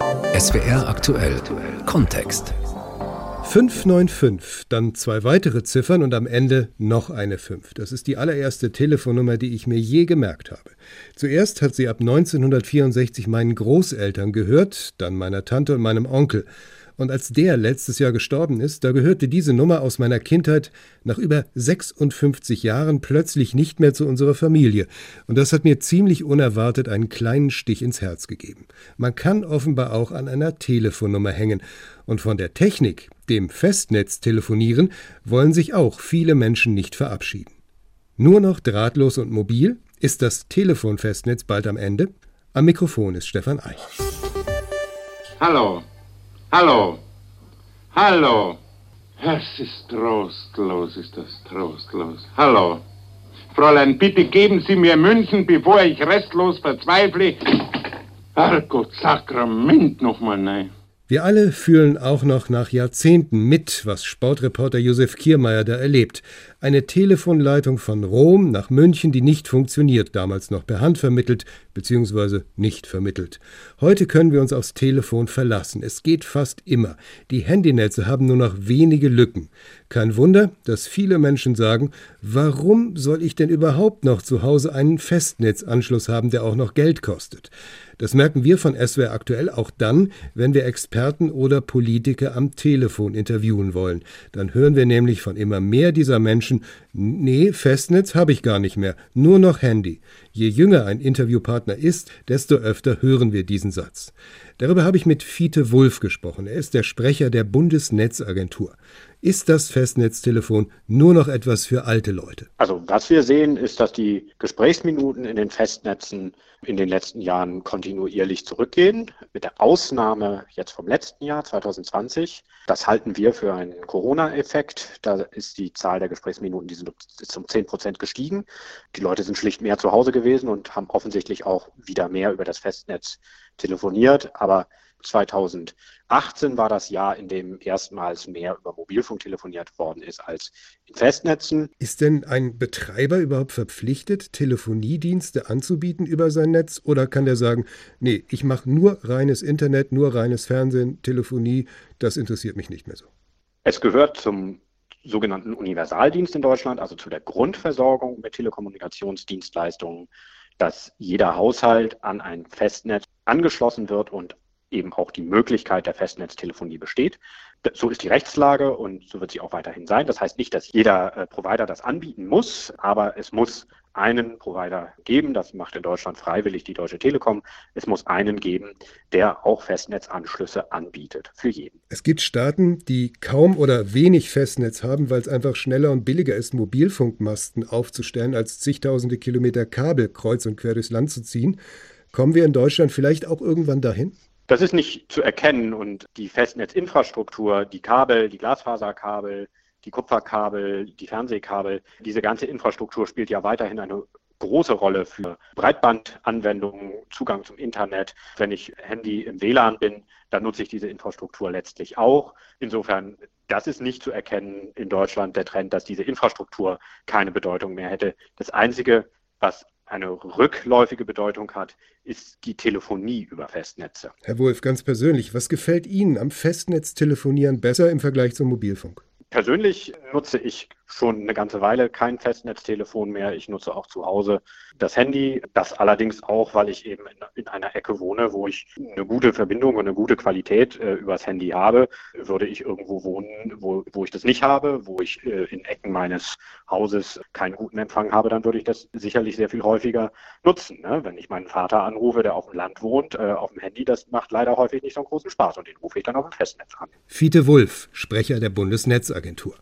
SWR aktuell Kontext. 595, dann zwei weitere Ziffern und am Ende noch eine 5. Das ist die allererste Telefonnummer, die ich mir je gemerkt habe. Zuerst hat sie ab 1964 meinen Großeltern gehört, dann meiner Tante und meinem Onkel. Und als der letztes Jahr gestorben ist, da gehörte diese Nummer aus meiner Kindheit nach über 56 Jahren plötzlich nicht mehr zu unserer Familie. Und das hat mir ziemlich unerwartet einen kleinen Stich ins Herz gegeben. Man kann offenbar auch an einer Telefonnummer hängen. Und von der Technik, dem Festnetz telefonieren, wollen sich auch viele Menschen nicht verabschieden. Nur noch drahtlos und mobil? Ist das Telefonfestnetz bald am Ende? Am Mikrofon ist Stefan Eich. Hallo, Hallo. Hallo. Es ist trostlos, ist das trostlos. Hallo. Fräulein, bitte geben Sie mir München, bevor ich restlos verzweifle. Herrgott, Sakrament nochmal, nein. Wir alle fühlen auch noch nach Jahrzehnten mit, was Sportreporter Josef Kiermeier da erlebt. Eine Telefonleitung von Rom nach München, die nicht funktioniert, damals noch per Hand vermittelt bzw. nicht vermittelt. Heute können wir uns aufs Telefon verlassen. Es geht fast immer. Die Handynetze haben nur noch wenige Lücken. Kein Wunder, dass viele Menschen sagen, warum soll ich denn überhaupt noch zu Hause einen Festnetzanschluss haben, der auch noch Geld kostet? Das merken wir von SWR aktuell auch dann, wenn wir Experten oder Politiker am Telefon interviewen wollen. Dann hören wir nämlich von immer mehr dieser Menschen, nee, Festnetz habe ich gar nicht mehr, nur noch Handy. Je jünger ein Interviewpartner ist, desto öfter hören wir diesen Satz. Darüber habe ich mit Fiete Wulff gesprochen. Er ist der Sprecher der Bundesnetzagentur. Ist das Festnetztelefon nur noch etwas für alte Leute? Also was wir sehen, ist, dass die Gesprächsminuten in den Festnetzen in den letzten Jahren kontinuierlich zurückgehen, mit der Ausnahme jetzt vom letzten Jahr 2020. Das halten wir für einen Corona-Effekt. Da ist die Zahl der Gesprächsminuten die sind, um 10 Prozent gestiegen. Die Leute sind schlicht mehr zu Hause gewesen und haben offensichtlich auch wieder mehr über das Festnetz telefoniert. Aber 2018 war das Jahr, in dem erstmals mehr über Mobilfunk telefoniert worden ist als in Festnetzen. Ist denn ein Betreiber überhaupt verpflichtet, Telefoniedienste anzubieten über sein Netz? Oder kann der sagen, nee, ich mache nur reines Internet, nur reines Fernsehen, Telefonie, das interessiert mich nicht mehr so? Es gehört zum sogenannten Universaldienst in Deutschland, also zu der Grundversorgung mit Telekommunikationsdienstleistungen, dass jeder Haushalt an ein Festnetz angeschlossen wird und eben auch die Möglichkeit der Festnetztelefonie besteht. So ist die Rechtslage und so wird sie auch weiterhin sein. Das heißt nicht, dass jeder äh, Provider das anbieten muss, aber es muss einen Provider geben. Das macht in Deutschland freiwillig die Deutsche Telekom. Es muss einen geben, der auch Festnetzanschlüsse anbietet für jeden. Es gibt Staaten, die kaum oder wenig Festnetz haben, weil es einfach schneller und billiger ist, Mobilfunkmasten aufzustellen, als zigtausende Kilometer Kabel kreuz und quer durchs Land zu ziehen. Kommen wir in Deutschland vielleicht auch irgendwann dahin? Das ist nicht zu erkennen und die Festnetzinfrastruktur, die Kabel, die Glasfaserkabel, die Kupferkabel, die Fernsehkabel, diese ganze Infrastruktur spielt ja weiterhin eine große Rolle für Breitbandanwendungen, Zugang zum Internet. Wenn ich Handy im WLAN bin, dann nutze ich diese Infrastruktur letztlich auch. Insofern, das ist nicht zu erkennen in Deutschland der Trend, dass diese Infrastruktur keine Bedeutung mehr hätte. Das Einzige, was eine rückläufige Bedeutung hat, ist die Telefonie über Festnetze. Herr Wolf, ganz persönlich, was gefällt Ihnen am Festnetztelefonieren besser im Vergleich zum Mobilfunk? Persönlich nutze ich schon eine ganze Weile kein Festnetztelefon mehr. Ich nutze auch zu Hause das Handy. Das allerdings auch, weil ich eben in, in einer Ecke wohne, wo ich eine gute Verbindung und eine gute Qualität äh, übers Handy habe. Würde ich irgendwo wohnen, wo, wo ich das nicht habe, wo ich äh, in Ecken meines Hauses keinen guten Empfang habe, dann würde ich das sicherlich sehr viel häufiger nutzen. Ne? Wenn ich meinen Vater anrufe, der auf dem Land wohnt, äh, auf dem Handy, das macht leider häufig nicht so einen großen Spaß und den rufe ich dann auf dem Festnetz an. Fiete Wulff, Sprecher der Bundesnetzagentur.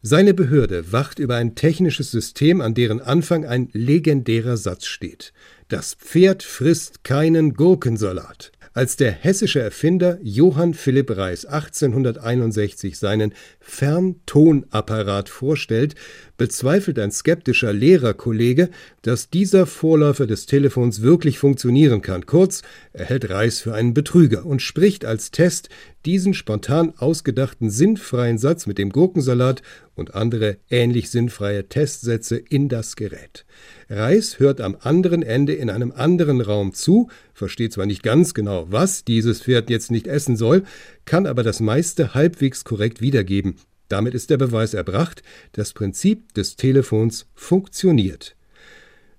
Seine Behörde wacht über ein technisches System, an deren Anfang ein legendärer Satz steht. Das Pferd frisst keinen Gurkensalat. Als der hessische Erfinder Johann Philipp Reis 1861 seinen Ferntonapparat vorstellt, bezweifelt ein skeptischer Lehrerkollege, dass dieser Vorläufer des Telefons wirklich funktionieren kann. Kurz, er hält Reis für einen Betrüger und spricht als Test diesen spontan ausgedachten sinnfreien Satz mit dem Gurkensalat und andere ähnlich sinnfreie Testsätze in das Gerät. Reis hört am anderen Ende in einem anderen Raum zu, versteht zwar nicht ganz genau, was dieses Pferd jetzt nicht essen soll, kann aber das meiste halbwegs korrekt wiedergeben. Damit ist der Beweis erbracht, das Prinzip des Telefons funktioniert.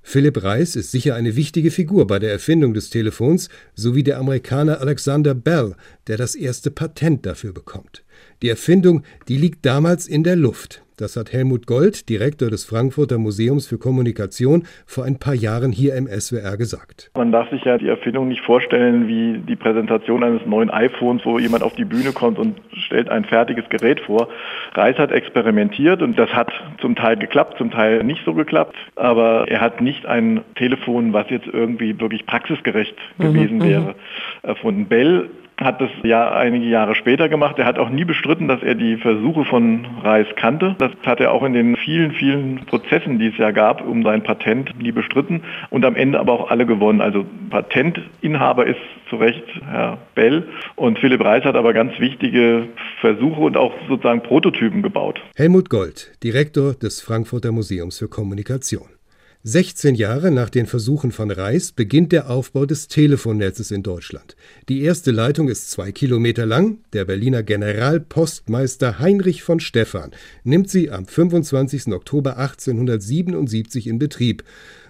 Philipp Reis ist sicher eine wichtige Figur bei der Erfindung des Telefons, sowie der Amerikaner Alexander Bell, der das erste Patent dafür bekommt. Die Erfindung, die liegt damals in der Luft. Das hat Helmut Gold, Direktor des Frankfurter Museums für Kommunikation, vor ein paar Jahren hier im SWR gesagt. Man darf sich ja die Erfindung nicht vorstellen wie die Präsentation eines neuen iPhones, wo jemand auf die Bühne kommt und stellt ein fertiges Gerät vor. Reis hat experimentiert und das hat zum Teil geklappt, zum Teil nicht so geklappt. Aber er hat nicht ein Telefon, was jetzt irgendwie wirklich praxisgerecht mhm, gewesen mhm, wäre, erfunden. Bell hat das ja einige Jahre später gemacht. Er hat auch nie bestritten, dass er die Versuche von Reis kannte. Das hat er auch in den vielen, vielen Prozessen, die es ja gab, um sein Patent nie bestritten und am Ende aber auch alle gewonnen. Also Patentinhaber ist zu Recht Herr Bell und Philipp Reis hat aber ganz wichtige Versuche und auch sozusagen Prototypen gebaut. Helmut Gold, Direktor des Frankfurter Museums für Kommunikation. 16 Jahre nach den Versuchen von Reis beginnt der Aufbau des Telefonnetzes in Deutschland. Die erste Leitung ist zwei Kilometer lang. Der Berliner Generalpostmeister Heinrich von Stephan nimmt sie am 25. Oktober 1877 in Betrieb.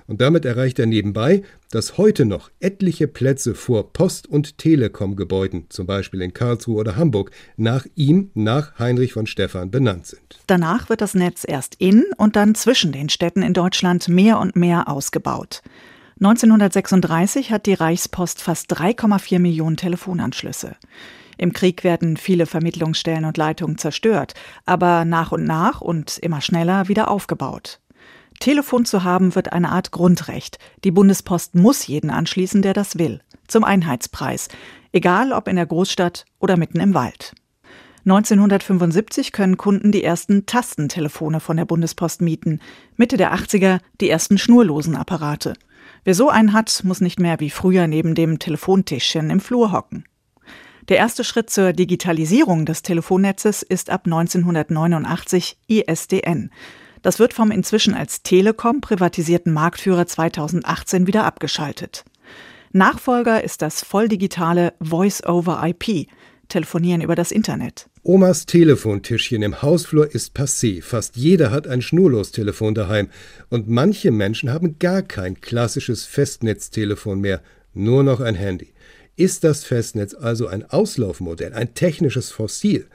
Und damit erreicht er nebenbei, dass heute noch etliche Plätze vor Post- und Telekom-Gebäuden, zum Beispiel in Karlsruhe oder Hamburg, nach ihm, nach Heinrich von Stephan benannt sind. Danach wird das Netz erst in und dann zwischen den Städten in Deutschland mehr und mehr ausgebaut. 1936 hat die Reichspost fast 3,4 Millionen Telefonanschlüsse. Im Krieg werden viele Vermittlungsstellen und Leitungen zerstört, aber nach und nach und immer schneller wieder aufgebaut. Telefon zu haben wird eine Art Grundrecht. Die Bundespost muss jeden anschließen, der das will. Zum Einheitspreis. Egal ob in der Großstadt oder mitten im Wald. 1975 können Kunden die ersten Tastentelefone von der Bundespost mieten. Mitte der 80er die ersten schnurlosen Apparate. Wer so einen hat, muss nicht mehr wie früher neben dem Telefontischchen im Flur hocken. Der erste Schritt zur Digitalisierung des Telefonnetzes ist ab 1989 ISDN. Das wird vom inzwischen als Telekom privatisierten Marktführer 2018 wieder abgeschaltet. Nachfolger ist das volldigitale Voice-over-IP, Telefonieren über das Internet. Omas Telefontischchen im Hausflur ist passé. Fast jeder hat ein Schnurlostelefon daheim. Und manche Menschen haben gar kein klassisches Festnetztelefon mehr, nur noch ein Handy. Ist das Festnetz also ein Auslaufmodell, ein technisches Fossil?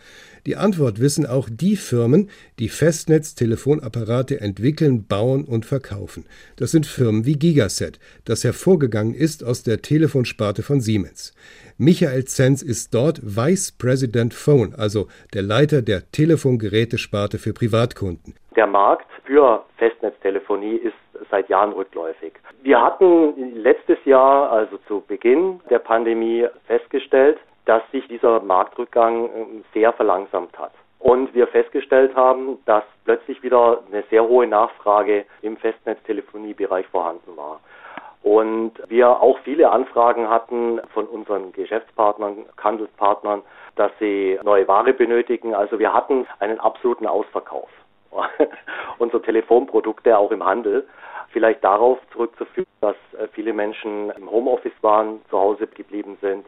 Die Antwort wissen auch die Firmen, die Festnetztelefonapparate entwickeln, bauen und verkaufen. Das sind Firmen wie Gigaset, das hervorgegangen ist aus der Telefonsparte von Siemens. Michael Zenz ist dort Vice President Phone, also der Leiter der Telefongerätesparte für Privatkunden. Der Markt für Festnetztelefonie ist seit Jahren rückläufig. Wir hatten letztes Jahr, also zu Beginn der Pandemie, festgestellt, dass sich dieser Marktrückgang ähm, sehr verlangsamt hat. Und wir festgestellt haben, dass plötzlich wieder eine sehr hohe Nachfrage im Festnetztelefoniebereich vorhanden war. Und wir auch viele Anfragen hatten von unseren Geschäftspartnern, Handelspartnern, dass sie neue Ware benötigen. Also wir hatten einen absoluten Ausverkauf unserer Telefonprodukte auch im Handel. Vielleicht darauf zurückzuführen, dass äh, viele Menschen im Homeoffice waren, zu Hause geblieben sind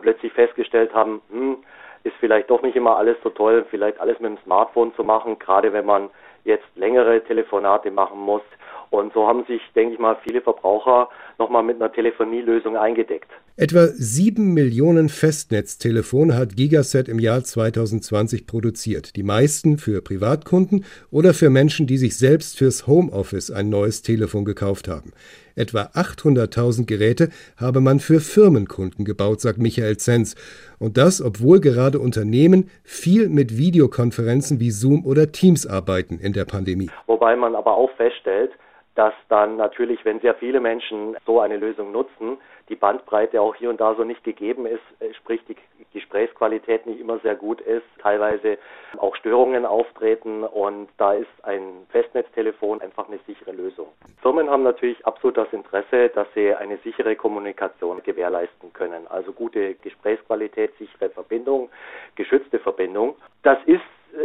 plötzlich festgestellt haben, hm, ist vielleicht doch nicht immer alles so toll, vielleicht alles mit dem Smartphone zu machen, gerade wenn man jetzt längere Telefonate machen muss. Und so haben sich, denke ich mal, viele Verbraucher nochmal mit einer Telefonielösung eingedeckt. Etwa sieben Millionen Festnetztelefone hat Gigaset im Jahr 2020 produziert. Die meisten für Privatkunden oder für Menschen, die sich selbst fürs Homeoffice ein neues Telefon gekauft haben. Etwa 800.000 Geräte habe man für Firmenkunden gebaut, sagt Michael Zenz. Und das, obwohl gerade Unternehmen viel mit Videokonferenzen wie Zoom oder Teams arbeiten in der Pandemie. Wobei man aber auch feststellt, dass dann natürlich, wenn sehr viele Menschen so eine Lösung nutzen, die Bandbreite auch hier und da so nicht gegeben ist, äh, sprich die Gesprächsqualität nicht immer sehr gut ist, teilweise auch Störungen auftreten und da ist ein Festnetztelefon einfach eine sichere Lösung. Firmen haben natürlich absolut das Interesse, dass sie eine sichere Kommunikation gewährleisten können, also gute Gesprächsqualität, sichere Verbindung, geschützte Verbindung. Das ist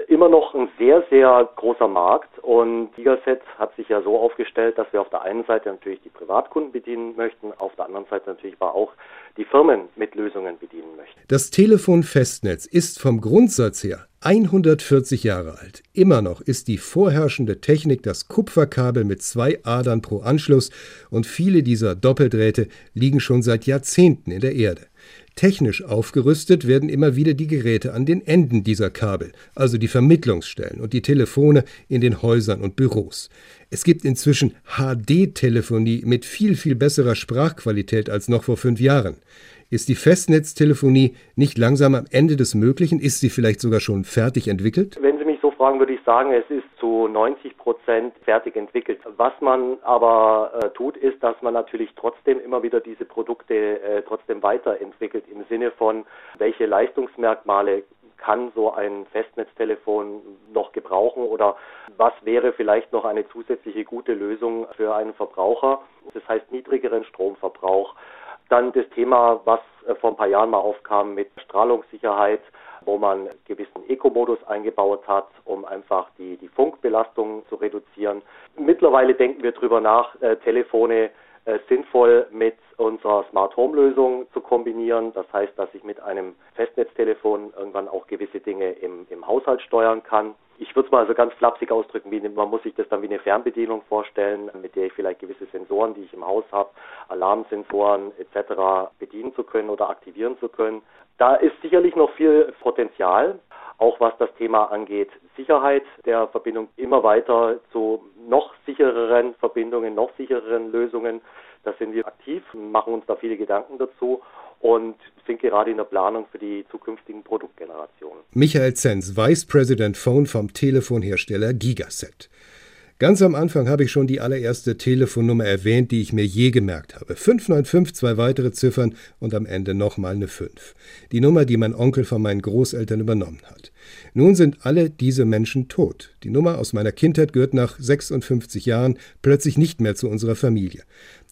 immer noch ein sehr, sehr großer Markt und Gigaset hat sich ja so aufgestellt, dass wir auf der einen Seite natürlich die Privatkunden bedienen möchten, auf der anderen Seite natürlich aber auch die Firmen mit Lösungen bedienen möchten. Das Telefonfestnetz ist vom Grundsatz her 140 Jahre alt. Immer noch ist die vorherrschende Technik das Kupferkabel mit zwei Adern pro Anschluss und viele dieser Doppeldrähte liegen schon seit Jahrzehnten in der Erde. Technisch aufgerüstet werden immer wieder die Geräte an den Enden dieser Kabel, also die Vermittlungsstellen und die Telefone in den Häusern und Büros. Es gibt inzwischen HD-Telefonie mit viel, viel besserer Sprachqualität als noch vor fünf Jahren. Ist die Festnetztelefonie nicht langsam am Ende des Möglichen? Ist sie vielleicht sogar schon fertig entwickelt? Wenn fragen, würde ich sagen, es ist zu 90 Prozent fertig entwickelt. Was man aber äh, tut, ist, dass man natürlich trotzdem immer wieder diese Produkte äh, trotzdem weiterentwickelt im Sinne von, welche Leistungsmerkmale kann so ein Festnetztelefon noch gebrauchen oder was wäre vielleicht noch eine zusätzliche gute Lösung für einen Verbraucher? Das heißt niedrigeren Stromverbrauch, dann das Thema, was äh, vor ein paar Jahren mal aufkam mit Strahlungssicherheit, wo man gewissen Eco-Modus eingebaut hat, um einfach die, die Funkbelastung zu reduzieren. Mittlerweile denken wir darüber nach, äh, Telefone äh, sinnvoll mit unserer Smart Home Lösung zu kombinieren. Das heißt, dass ich mit einem Festnetztelefon irgendwann auch gewisse Dinge im, im Haushalt steuern kann ich würde es mal so ganz flapsig ausdrücken, wie, man muss sich das dann wie eine Fernbedienung vorstellen, mit der ich vielleicht gewisse Sensoren, die ich im Haus habe, Alarmsensoren etc. bedienen zu können oder aktivieren zu können. Da ist sicherlich noch viel Potenzial, auch was das Thema angeht. Sicherheit der Verbindung immer weiter zu noch sichereren Verbindungen, noch sichereren Lösungen. Da sind wir aktiv, machen uns da viele Gedanken dazu und sind gerade in der Planung für die zukünftigen Produktgenerationen. Michael Zenz, Vice President Phone vom Telefonhersteller Gigaset. Ganz am Anfang habe ich schon die allererste Telefonnummer erwähnt, die ich mir je gemerkt habe. 595, zwei weitere Ziffern und am Ende nochmal eine 5. Die Nummer, die mein Onkel von meinen Großeltern übernommen hat. Nun sind alle diese Menschen tot. Die Nummer aus meiner Kindheit gehört nach 56 Jahren plötzlich nicht mehr zu unserer Familie.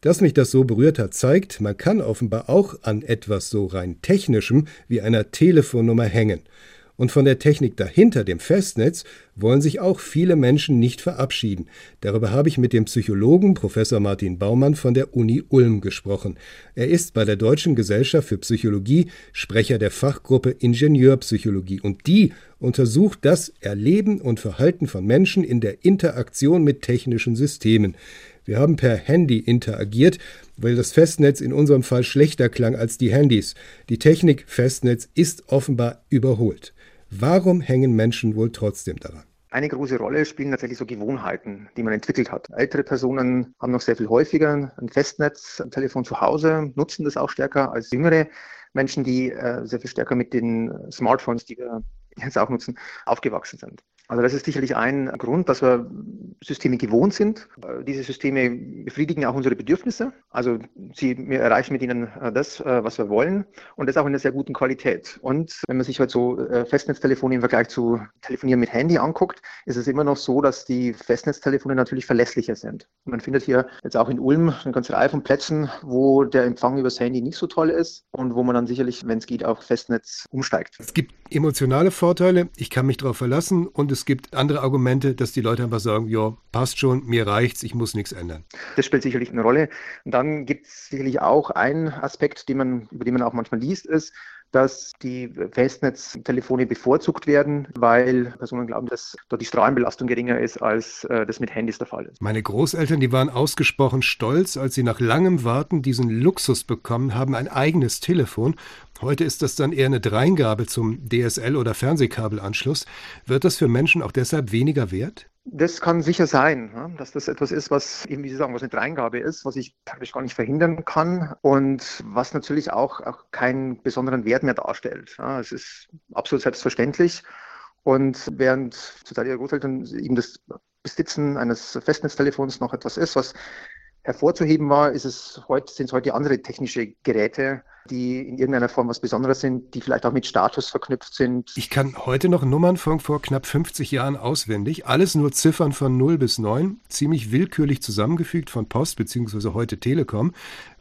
Dass mich das so berührt hat, zeigt, man kann offenbar auch an etwas so rein technischem wie einer Telefonnummer hängen. Und von der Technik dahinter, dem Festnetz, wollen sich auch viele Menschen nicht verabschieden. Darüber habe ich mit dem Psychologen Professor Martin Baumann von der Uni Ulm gesprochen. Er ist bei der Deutschen Gesellschaft für Psychologie Sprecher der Fachgruppe Ingenieurpsychologie und die untersucht das Erleben und Verhalten von Menschen in der Interaktion mit technischen Systemen. Wir haben per Handy interagiert, weil das Festnetz in unserem Fall schlechter klang als die Handys. Die Technik Festnetz ist offenbar überholt. Warum hängen Menschen wohl trotzdem daran? Eine große Rolle spielen tatsächlich so Gewohnheiten, die man entwickelt hat. Ältere Personen haben noch sehr viel häufiger ein Festnetztelefon zu Hause, nutzen das auch stärker als jüngere Menschen, die äh, sehr viel stärker mit den Smartphones, die wir jetzt auch nutzen, aufgewachsen sind. Also das ist sicherlich ein Grund, dass wir Systeme gewohnt sind. Diese Systeme befriedigen auch unsere Bedürfnisse. Also sie, wir erreichen mit ihnen äh, das, äh, was wir wollen und das auch in einer sehr guten Qualität. Und wenn man sich halt so äh, Festnetztelefone im Vergleich zu Telefonieren mit Handy anguckt, ist es immer noch so, dass die Festnetztelefone natürlich verlässlicher sind. Man findet hier jetzt auch in Ulm eine ganze Reihe von Plätzen, wo der Empfang übers Handy nicht so toll ist und wo man dann sicherlich, wenn es geht, auf Festnetz umsteigt. Es gibt emotionale Vorteile, ich kann mich darauf verlassen und es gibt andere Argumente, dass die Leute einfach sagen, ja, passt schon, mir reicht's, ich muss nichts ändern. Das spielt sicherlich eine Rolle. Und dann gibt es sicherlich auch einen Aspekt, den man, über den man auch manchmal liest, ist, dass die Festnetztelefone bevorzugt werden, weil Personen glauben, dass dort die Strahlenbelastung geringer ist, als äh, das mit Handys der Fall ist. Meine Großeltern, die waren ausgesprochen stolz, als sie nach langem Warten diesen Luxus bekommen haben, ein eigenes Telefon. Heute ist das dann eher eine Dreingabe zum DSL- oder Fernsehkabelanschluss. Wird das für Menschen auch deshalb weniger wert? Das kann sicher sein, dass das etwas ist, was eben, wie Sie sagen, was eine Dreingabe ist, was ich praktisch gar nicht verhindern kann und was natürlich auch, auch keinen besonderen Wert mehr darstellt. Es ist absolut selbstverständlich. Und während zur Zeit ihrer Großeltern eben das Besitzen eines Festnetztelefons noch etwas ist, was Hervorzuheben war, ist es heute, sind es heute andere technische Geräte, die in irgendeiner Form was Besonderes sind, die vielleicht auch mit Status verknüpft sind. Ich kann heute noch Nummern von vor knapp 50 Jahren auswendig, alles nur Ziffern von 0 bis 9, ziemlich willkürlich zusammengefügt von Post bzw. heute Telekom.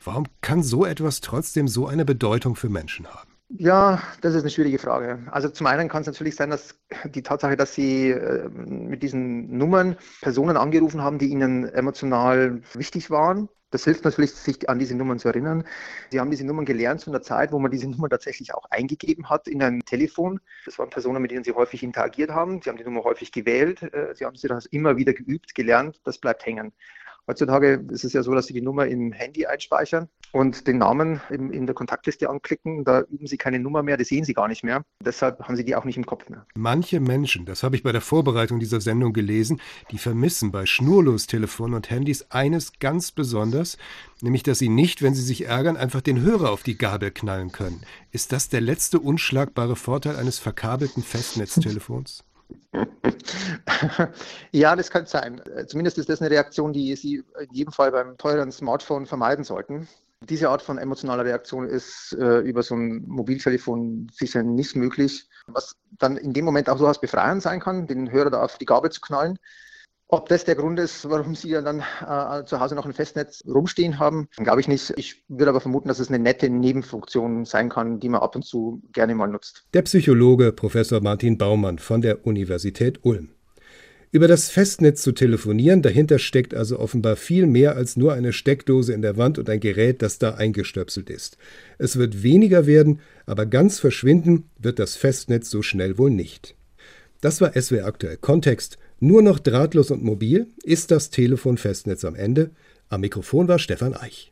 Warum kann so etwas trotzdem so eine Bedeutung für Menschen haben? Ja, das ist eine schwierige Frage. Also zum einen kann es natürlich sein, dass die Tatsache, dass Sie äh, mit diesen Nummern Personen angerufen haben, die Ihnen emotional wichtig waren, das hilft natürlich, sich an diese Nummern zu erinnern. Sie haben diese Nummern gelernt zu einer Zeit, wo man diese Nummer tatsächlich auch eingegeben hat in ein Telefon. Das waren Personen, mit denen Sie häufig interagiert haben. Sie haben die Nummer häufig gewählt. Äh, Sie haben sie das immer wieder geübt, gelernt. Das bleibt hängen. Heutzutage ist es ja so, dass Sie die Nummer im Handy einspeichern und den Namen in, der Kontaktliste anklicken. Da üben Sie keine Nummer mehr, das sehen Sie gar nicht mehr. Deshalb haben Sie die auch nicht im Kopf mehr. Manche Menschen, das habe ich bei der Vorbereitung dieser Sendung gelesen, die vermissen bei Schnurlostelefonen und Handys eines ganz besonders, nämlich dass sie nicht, wenn sie sich ärgern, einfach den Hörer auf die Gabel knallen können. Ist das der letzte unschlagbare Vorteil eines verkabelten Festnetztelefons? ja, das könnte sein. Zumindest ist das eine Reaktion, die Sie in jedem Fall beim teuren Smartphone vermeiden sollten. Diese Art von emotionaler Reaktion ist äh, über so ein Mobiltelefon sicher nicht möglich, was dann in dem Moment auch durchaus befreiend sein kann, den Hörer da auf die Gabel zu knallen. Ob das der Grund ist, warum Sie ja dann äh, zu Hause noch ein Festnetz rumstehen haben, glaube ich nicht. Ich würde aber vermuten, dass es eine nette Nebenfunktion sein kann, die man ab und zu gerne mal nutzt. Der Psychologe Professor Martin Baumann von der Universität Ulm. Über das Festnetz zu telefonieren, dahinter steckt also offenbar viel mehr als nur eine Steckdose in der Wand und ein Gerät, das da eingestöpselt ist. Es wird weniger werden, aber ganz verschwinden wird das Festnetz so schnell wohl nicht. Das war SWR aktuell Kontext. Nur noch drahtlos und mobil ist das Telefon-Festnetz am Ende. Am Mikrofon war Stefan Eich.